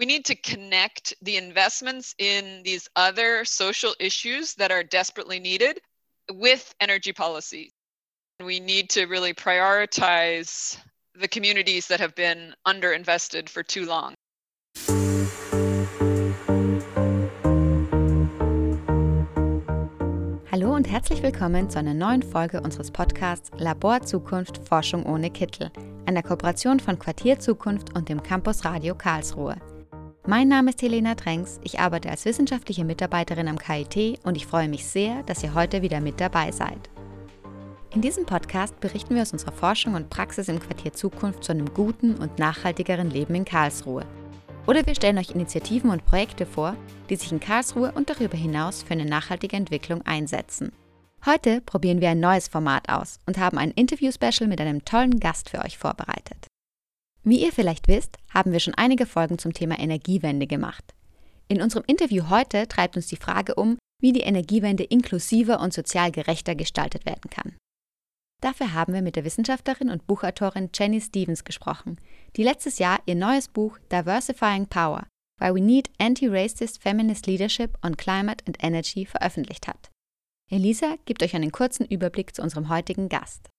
we need to connect the investments in these other social issues that are desperately needed with energy policy. We need to really prioritize the communities that have been underinvested for too long. Hallo und herzlich willkommen zu einer neuen Folge unseres Podcasts Labor Zukunft Forschung ohne Kittel, einer Kooperation von Quartier Zukunft und dem Campus Radio Karlsruhe. Mein Name ist Helena Drängs, ich arbeite als wissenschaftliche Mitarbeiterin am KIT und ich freue mich sehr, dass ihr heute wieder mit dabei seid. In diesem Podcast berichten wir aus unserer Forschung und Praxis im Quartier Zukunft zu einem guten und nachhaltigeren Leben in Karlsruhe. Oder wir stellen euch Initiativen und Projekte vor, die sich in Karlsruhe und darüber hinaus für eine nachhaltige Entwicklung einsetzen. Heute probieren wir ein neues Format aus und haben ein Interview-Special mit einem tollen Gast für euch vorbereitet. Wie ihr vielleicht wisst, haben wir schon einige Folgen zum Thema Energiewende gemacht. In unserem Interview heute treibt uns die Frage um, wie die Energiewende inklusiver und sozial gerechter gestaltet werden kann. Dafür haben wir mit der Wissenschaftlerin und Buchautorin Jenny Stevens gesprochen, die letztes Jahr ihr neues Buch Diversifying Power, Why We Need Anti-Racist Feminist Leadership on Climate and Energy veröffentlicht hat. Elisa gibt euch einen kurzen Überblick zu unserem heutigen Gast.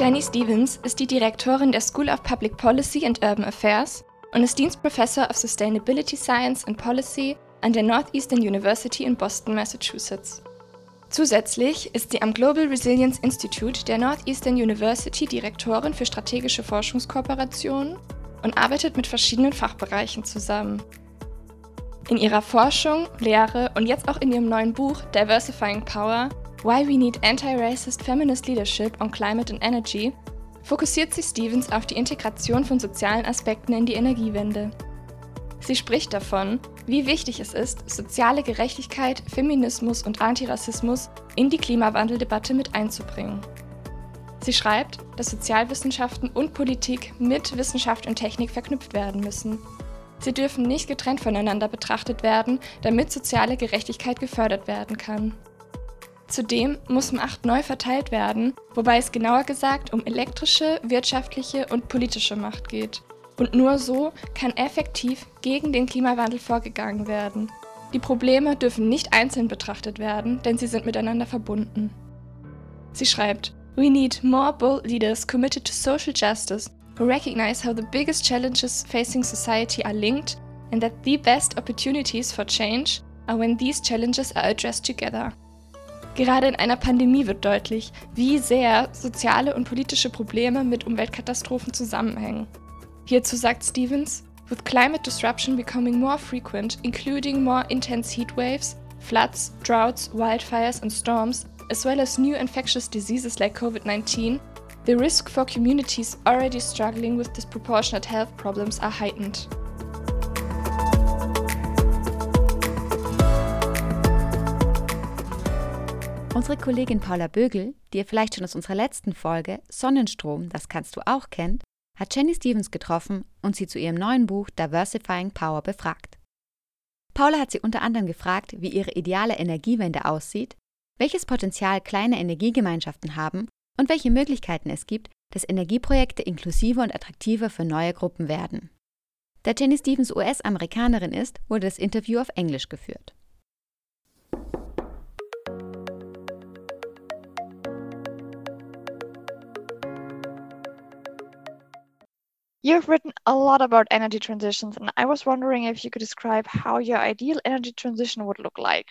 Jenny Stevens ist die Direktorin der School of Public Policy and Urban Affairs und ist Dienstprofessor of Sustainability Science and Policy an der Northeastern University in Boston, Massachusetts. Zusätzlich ist sie am Global Resilience Institute der Northeastern University Direktorin für strategische Forschungskooperationen und arbeitet mit verschiedenen Fachbereichen zusammen. In ihrer Forschung, Lehre und jetzt auch in ihrem neuen Buch Diversifying Power Why We Need Anti-Racist Feminist Leadership on Climate and Energy fokussiert sich Stevens auf die Integration von sozialen Aspekten in die Energiewende. Sie spricht davon, wie wichtig es ist, soziale Gerechtigkeit, Feminismus und Antirassismus in die Klimawandeldebatte mit einzubringen. Sie schreibt, dass Sozialwissenschaften und Politik mit Wissenschaft und Technik verknüpft werden müssen. Sie dürfen nicht getrennt voneinander betrachtet werden, damit soziale Gerechtigkeit gefördert werden kann. Zudem muss Macht neu verteilt werden, wobei es genauer gesagt um elektrische, wirtschaftliche und politische Macht geht. Und nur so kann effektiv gegen den Klimawandel vorgegangen werden. Die Probleme dürfen nicht einzeln betrachtet werden, denn sie sind miteinander verbunden. Sie schreibt, We need more bold leaders committed to social justice who recognize how the biggest challenges facing society are linked and that the best opportunities for change are when these challenges are addressed together. Gerade in einer Pandemie wird deutlich, wie sehr soziale und politische Probleme mit Umweltkatastrophen zusammenhängen. Hierzu sagt Stevens, with climate disruption becoming more frequent, including more intense heat waves, floods, droughts, wildfires and storms, as well as new infectious diseases like COVID-19, the risk for communities already struggling with disproportionate health problems are heightened. Unsere Kollegin Paula Bögel, die ihr vielleicht schon aus unserer letzten Folge Sonnenstrom, das kannst du auch kennt, hat Jenny Stevens getroffen und sie zu ihrem neuen Buch Diversifying Power befragt. Paula hat sie unter anderem gefragt, wie ihre ideale Energiewende aussieht, welches Potenzial kleine Energiegemeinschaften haben und welche Möglichkeiten es gibt, dass Energieprojekte inklusiver und attraktiver für neue Gruppen werden. Da Jenny Stevens US-Amerikanerin ist, wurde das Interview auf Englisch geführt. You've written a lot about energy transitions, and I was wondering if you could describe how your ideal energy transition would look like.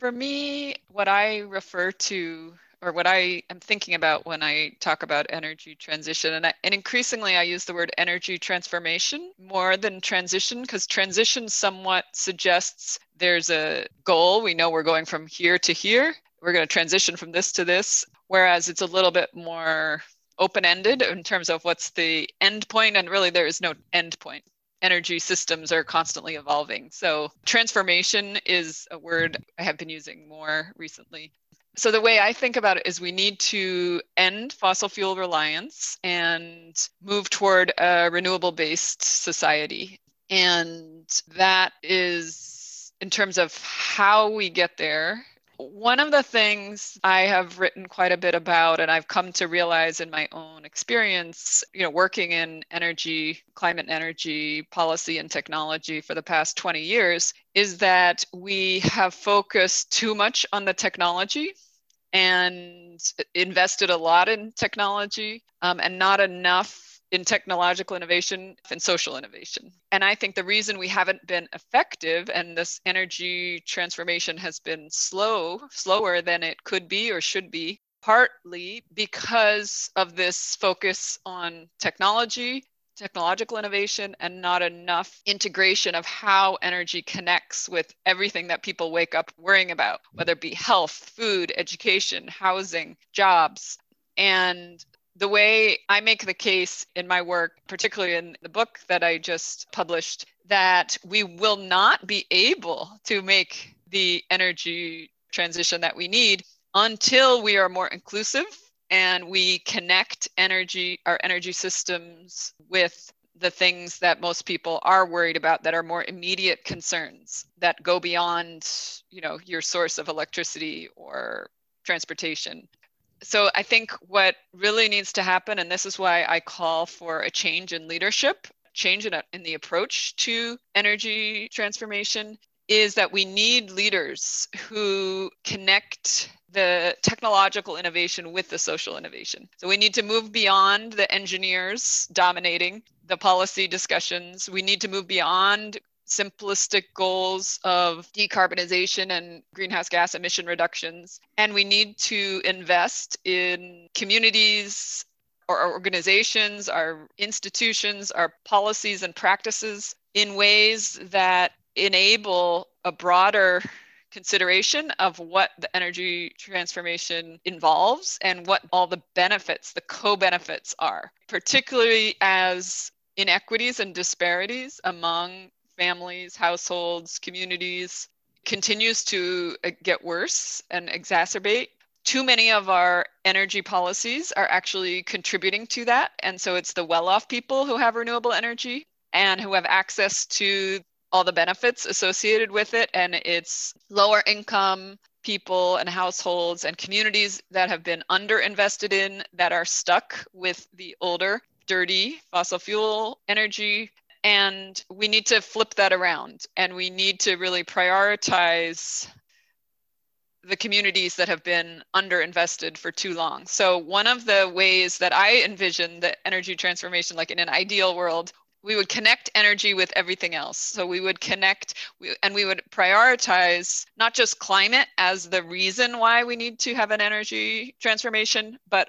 For me, what I refer to or what I am thinking about when I talk about energy transition, and, I, and increasingly I use the word energy transformation more than transition, because transition somewhat suggests there's a goal. We know we're going from here to here. We're going to transition from this to this, whereas it's a little bit more open-ended in terms of what's the end point and really there is no end point. Energy systems are constantly evolving. So transformation is a word i have been using more recently. So the way i think about it is we need to end fossil fuel reliance and move toward a renewable based society. And that is in terms of how we get there one of the things I have written quite a bit about, and I've come to realize in my own experience, you know, working in energy, climate energy policy and technology for the past 20 years, is that we have focused too much on the technology and invested a lot in technology um, and not enough in technological innovation and social innovation. And I think the reason we haven't been effective and this energy transformation has been slow, slower than it could be or should be, partly because of this focus on technology, technological innovation, and not enough integration of how energy connects with everything that people wake up worrying about, whether it be health, food, education, housing, jobs. And the way I make the case in my work, particularly in the book that I just published, that we will not be able to make the energy transition that we need until we are more inclusive and we connect energy our energy systems with the things that most people are worried about that are more immediate concerns that go beyond you know your source of electricity or transportation so I think what really needs to happen, and this is why I call for a change in leadership, change in, in the approach to energy transformation, is that we need leaders who connect the technological innovation with the social innovation. So we need to move beyond the engineers dominating the policy discussions. We need to move beyond simplistic goals of decarbonization and greenhouse gas emission reductions. And we need to invest in communities, our organizations, our institutions, our policies and practices in ways that enable a broader consideration of what the energy transformation involves and what all the benefits, the co benefits are, particularly as inequities and disparities among families, households, communities continues to uh, get worse and exacerbate. Too many of our energy policies are actually contributing to that. And so it's the well off people who have renewable energy and who have access to all the benefits associated with it. And it's lower income people and households and communities that have been underinvested in that are stuck with the older, dirty fossil fuel energy and we need to flip that around and we need to really prioritize the communities that have been underinvested for too long. So, one of the ways that I envision the energy transformation, like in an ideal world, we would connect energy with everything else. So, we would connect and we would prioritize not just climate as the reason why we need to have an energy transformation, but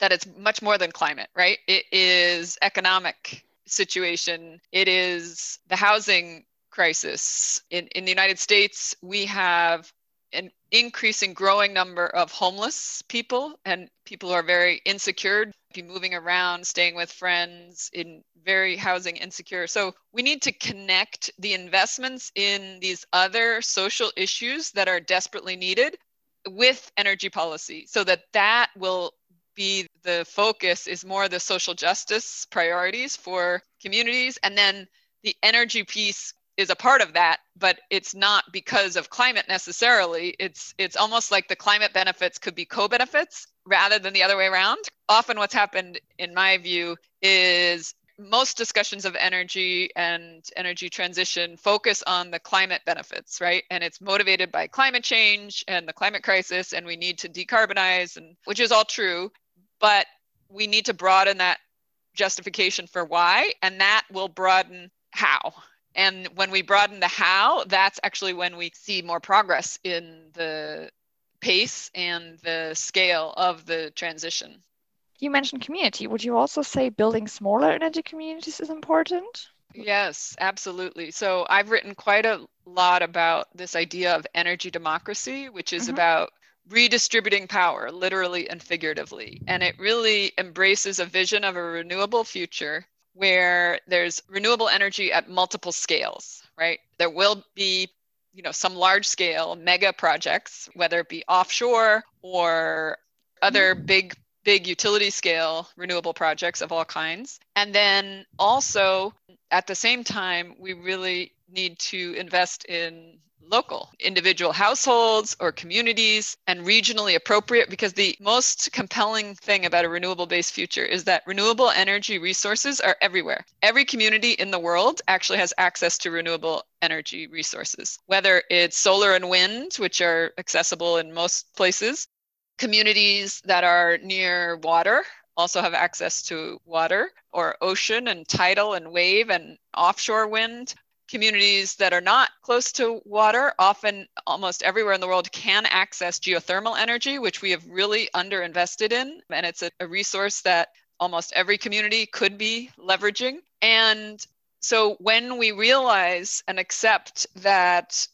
that it's much more than climate, right? It is economic situation. It is the housing crisis. In, in the United States, we have an increasing growing number of homeless people and people who are very insecure be moving around staying with friends in very housing insecure so we need to connect the investments in these other social issues that are desperately needed with energy policy so that that will be the focus is more the social justice priorities for communities. And then the energy piece is a part of that, but it's not because of climate necessarily. It's it's almost like the climate benefits could be co-benefits rather than the other way around. Often what's happened in my view is most discussions of energy and energy transition focus on the climate benefits, right? And it's motivated by climate change and the climate crisis, and we need to decarbonize, and which is all true but we need to broaden that justification for why, and that will broaden how. And when we broaden the how, that's actually when we see more progress in the pace and the scale of the transition. You mentioned community. Would you also say building smaller energy communities is important? Yes, absolutely. So I've written quite a lot about this idea of energy democracy, which is mm-hmm. about redistributing power, literally and figuratively. And it really embraces a vision of a renewable future where there's renewable energy at multiple scales, right? There will be you know some large scale mega projects whether it be offshore or other big big utility scale renewable projects of all kinds and then also at the same time we really need to invest in local, individual households or communities, and regionally appropriate because the most compelling thing about a renewable based future is that renewable energy resources are everywhere. Every community in the world actually has access to renewable energy resources, whether it's solar and wind, which are accessible in most places, communities that are near water also have access to water or ocean and tidal and wave and offshore wind communities that are not close to water, often almost everywhere in the world, can access geothermal energy, which we have really underinvested in. And it's a, a resource that almost every community could be leveraging. And so when we realize and accept that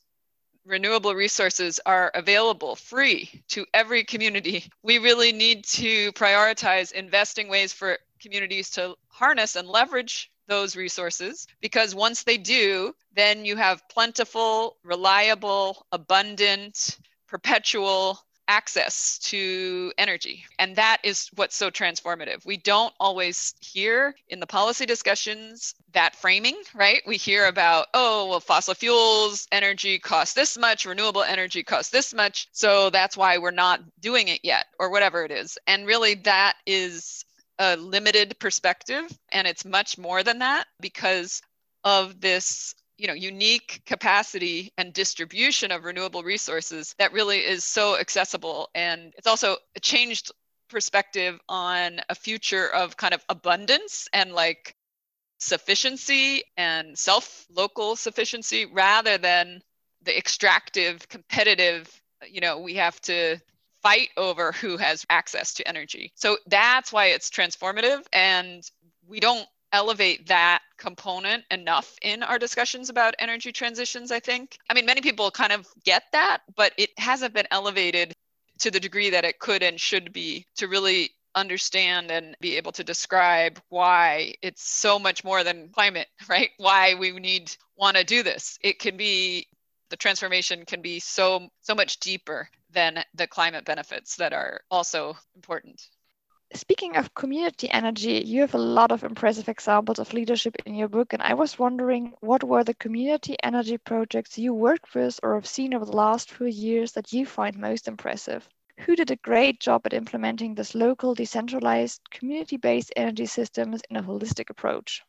renewable resources are available free to every community, we really need to prioritize investing ways for communities to harness and leverage those resources because once they do, then you have plentiful, reliable, abundant, perpetual access to energy. And that is what's so transformative. We don't always hear in the policy discussions that framing, right? We hear about, oh, well, fossil fuels energy costs this much, renewable energy costs this much. So that's why we're not doing it yet, or whatever it is. And really, that is a limited perspective and it's much more than that because of this you know unique capacity and distribution of renewable resources that really is so accessible. And it's also a changed perspective on a future of kind of abundance and like sufficiency and self local sufficiency rather than the extractive competitive you know we have to fight over who has access to energy. So that's why it's transformative. And we don't elevate that component enough in our discussions about energy transitions, I think. I mean, many people kind of get that, but it hasn't been elevated to the degree that it could and should be to really understand and be able to describe why it's so much more than climate, right? Why we need want to do this. It can be the transformation can be so so much deeper than the climate benefits that are also important. Speaking of community energy, you have a lot of impressive examples of leadership in your book, and I was wondering what were the community energy projects you worked with or have seen over the last few years that you find most impressive? Who did a great job at implementing this local, decentralized, community based energy systems in a holistic approach?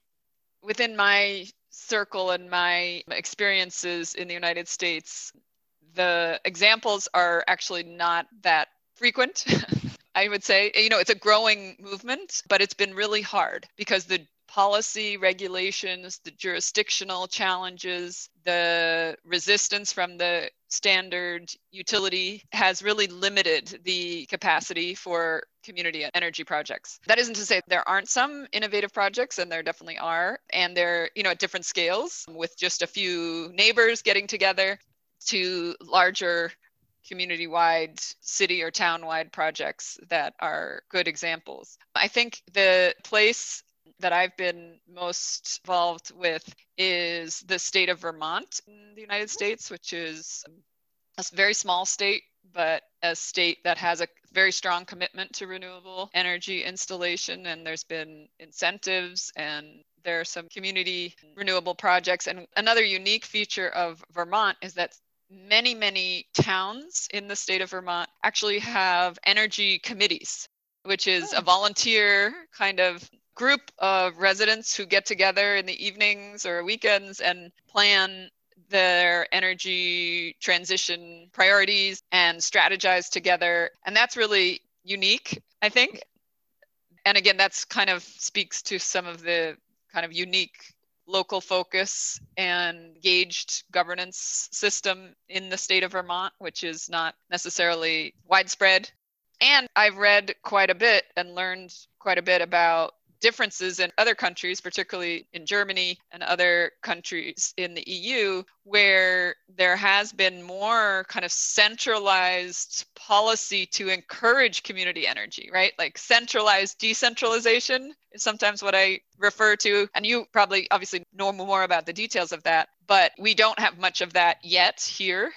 Within my circle and my experiences in the United States, the examples are actually not that frequent. I would say, you know, it's a growing movement, but it's been really hard because the policy regulations, the jurisdictional challenges, the resistance from the standard utility has really limited the capacity for community energy projects. That isn't to say there aren't some innovative projects and there definitely are and they're, you know, at different scales with just a few neighbors getting together to larger community wide city or town wide projects that are good examples. I think the place that I've been most involved with is the state of Vermont in the United mm-hmm. States, which is um, a very small state, but a state that has a very strong commitment to renewable energy installation. And there's been incentives and there are some community renewable projects. And another unique feature of Vermont is that many, many towns in the state of Vermont actually have energy committees, which is a oh. volunteer kind of group of residents who get together in the evenings or weekends and plan their energy transition priorities and strategize together. And that's really unique, I think. And again, that's kind of speaks to some of the kind of unique local focus and gauged governance system in the state of Vermont, which is not necessarily widespread. And I've read quite a bit and learned quite a bit about differences in other countries, particularly in Germany and other countries in the EU, where there has been more kind of centralized policy to encourage community energy, right? Like centralized decentralization is sometimes what I refer to. And you probably obviously know more about the details of that, but we don't have much of that yet here.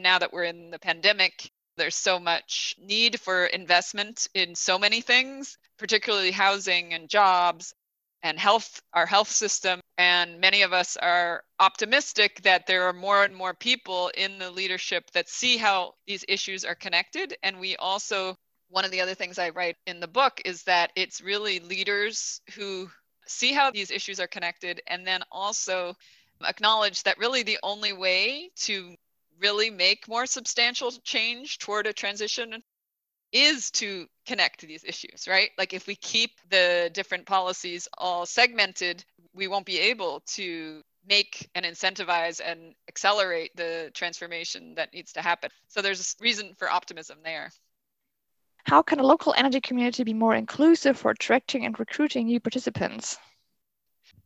Now that we're in the pandemic, there's so much need for investment in so many things, particularly housing and jobs and health, our health system And many of us are optimistic that there are more and more people in the leadership that see how these issues are connected. And we also, one of the other things I write in the book is that it's really leaders who see how these issues are connected and then also acknowledge that really the only way to really make more substantial change toward a transition is to connect to these issues, right? Like if we keep the different policies all segmented, we won't be able to make and incentivize and accelerate the transformation that needs to happen. So there's a reason for optimism there. How can a local energy community be more inclusive for attracting and recruiting new participants?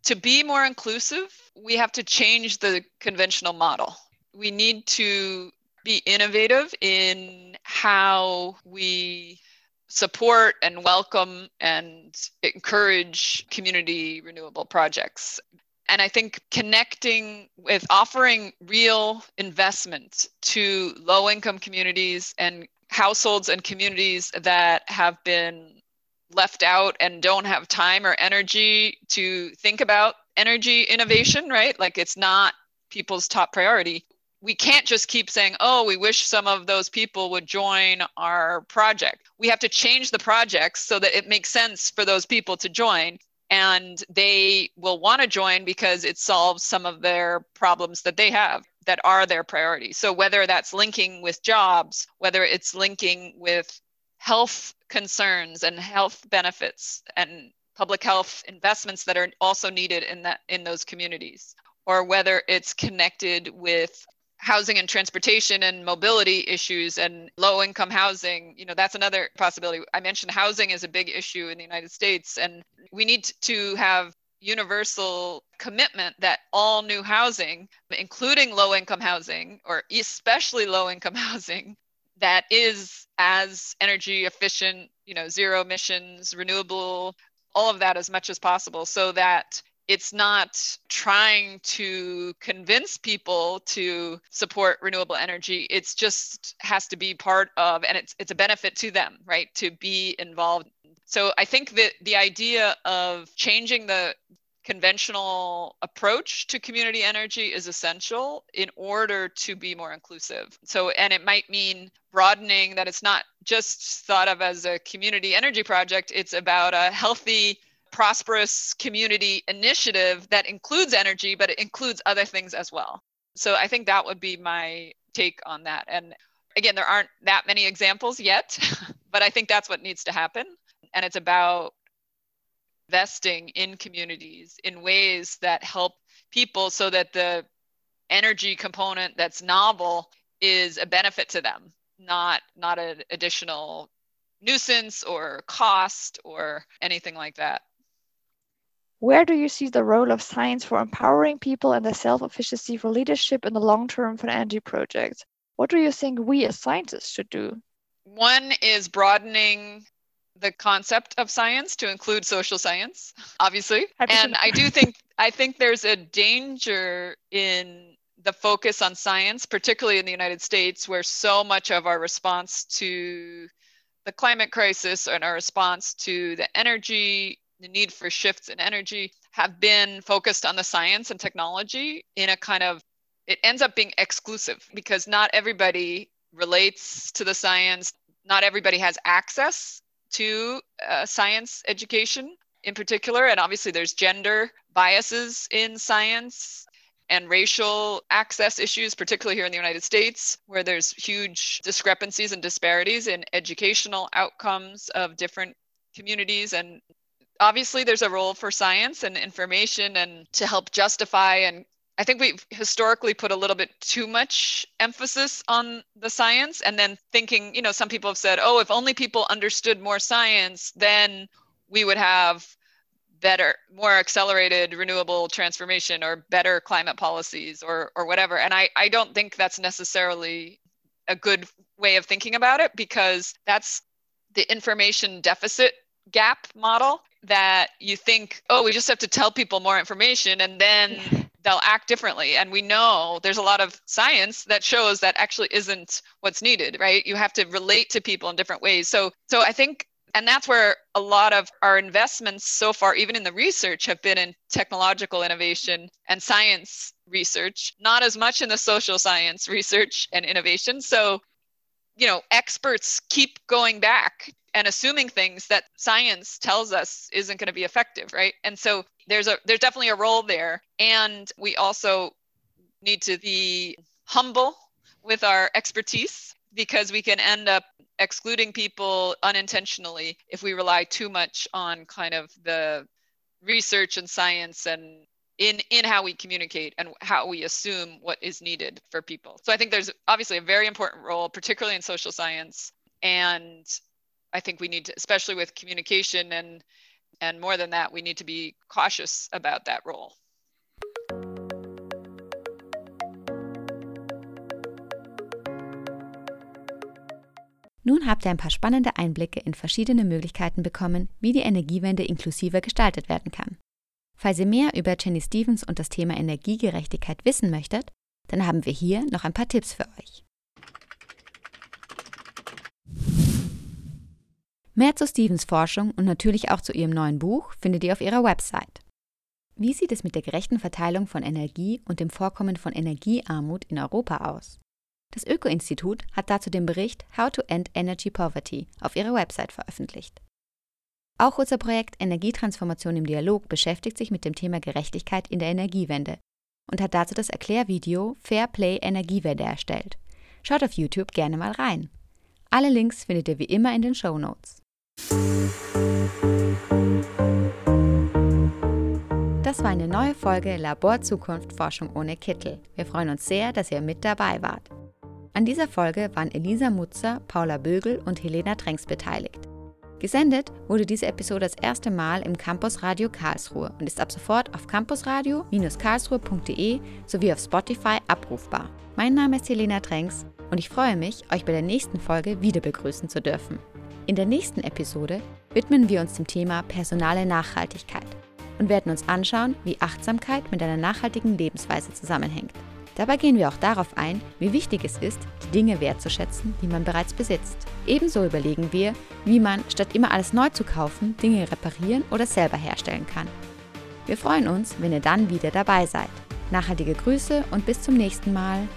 To be more inclusive, we have to change the conventional model. We need to be innovative in how we support and welcome and encourage community renewable projects. And I think connecting with offering real investment to low income communities and households and communities that have been left out and don't have time or energy to think about energy innovation, right? Like it's not people's top priority we can't just keep saying, oh, we wish some of those people would join our project. We have to change the projects so that it makes sense for those people to join and they will want to join because it solves some of their problems that they have that are their priority. So whether that's linking with jobs, whether it's linking with health concerns and health benefits and public health investments that are also needed in that in those communities or whether it's connected with housing and transportation and mobility issues and low income housing you know that's another possibility. I mentioned housing is a big issue in the united states and we need to have universal commitment that all new housing including low income housing or especially low income housing that is as energy efficient you know zero emissions renewable all of that as much as possible so that it's not trying to convince people to support renewable energy it's just has to be part of and it's it's a benefit to them right to be involved so i think that the idea of changing the conventional approach to community energy is essential in order to be more inclusive. So, and it might mean broadening that it's not just thought of as a community energy project, it's about a healthy prosperous community initiative that includes energy, but it includes other things as well. So I think that would be my take on that. And again, there aren't that many examples yet, but I think that's what needs to happen. And it's about investing in communities in ways that help people so that the energy component that's novel is a benefit to them, not not an additional nuisance or cost or anything like that. Where do you see the role of science for empowering people and their self-efficacy for leadership in the long term for energy projects? What do you think we as scientists should do? One is broadening the concept of science to include social science, obviously. And I do think I think there's a danger in the focus on science, particularly in the United States, where so much of our response to the climate crisis and our response to the energy the need for shifts in energy have been focused on the science and technology in a kind of it ends up being exclusive because not everybody relates to the science. Not everybody has access to uh, science education in particular. And obviously there's gender biases in science and racial access issues, particularly here in the United States, where there's huge discrepancies and disparities in educational outcomes of different communities and obviously there's a role for science and information and to help justify and I think we've historically put a little bit too much emphasis on the science and then thinking, you know, some people have said, oh, if only people understood more science, then we would have better, more accelerated renewable transformation or better climate policies or or whatever. And I, I don't think that's necessarily a good way of thinking about it because that's the information deficit gap model that you think, oh, we just have to tell people more information and then they'll act differently. And we know there's a lot of science that shows that actually isn't what's needed, right? You have to relate to people in different ways. So so I think and that's where a lot of our investments so far, even in the research, have been in technological innovation and science research, not as much in the social science research and innovation. So, you know, experts keep going back and assuming things that science tells us isn't going to be effective, right? And so there's a there's definitely a role there. And we also need to be humble with our expertise because we can end up excluding people unintentionally if we rely too much on kind of the research and science and in in how we communicate and how we assume what is needed for people. So I think there's obviously a very important role particularly in social science and I think we need to especially with communication and and more than that we need to be cautious about that role. Nun habt ihr ein paar spannende Einblicke in verschiedene Möglichkeiten bekommen, wie die Energiewende inklusiver gestaltet werden kann. Falls ihr mehr über Jenny Stevens und das Thema Energiegerechtigkeit wissen möchtet, dann haben wir hier noch ein paar Tipps für euch. Mehr zu Stevens Forschung und natürlich auch zu ihrem neuen Buch findet ihr auf ihrer Website. Wie sieht es mit der gerechten Verteilung von Energie und dem Vorkommen von Energiearmut in Europa aus? Das Öko-Institut hat dazu den Bericht How to End Energy Poverty auf ihrer Website veröffentlicht. Auch unser Projekt Energietransformation im Dialog beschäftigt sich mit dem Thema Gerechtigkeit in der Energiewende und hat dazu das Erklärvideo Fair Play Energiewende erstellt. Schaut auf YouTube gerne mal rein. Alle Links findet ihr wie immer in den Show Notes. Das war eine neue Folge Labor Zukunft Forschung ohne Kittel. Wir freuen uns sehr, dass ihr mit dabei wart. An dieser Folge waren Elisa Mutzer, Paula Bögel und Helena Tränks beteiligt. Gesendet wurde diese Episode das erste Mal im Campus Radio Karlsruhe und ist ab sofort auf campusradio-karlsruhe.de sowie auf Spotify abrufbar. Mein Name ist Helena Tränks und ich freue mich, euch bei der nächsten Folge wieder begrüßen zu dürfen. In der nächsten Episode widmen wir uns dem Thema personale Nachhaltigkeit und werden uns anschauen, wie Achtsamkeit mit einer nachhaltigen Lebensweise zusammenhängt. Dabei gehen wir auch darauf ein, wie wichtig es ist, die Dinge wertzuschätzen, die man bereits besitzt. Ebenso überlegen wir, wie man, statt immer alles neu zu kaufen, Dinge reparieren oder selber herstellen kann. Wir freuen uns, wenn ihr dann wieder dabei seid. Nachhaltige Grüße und bis zum nächsten Mal.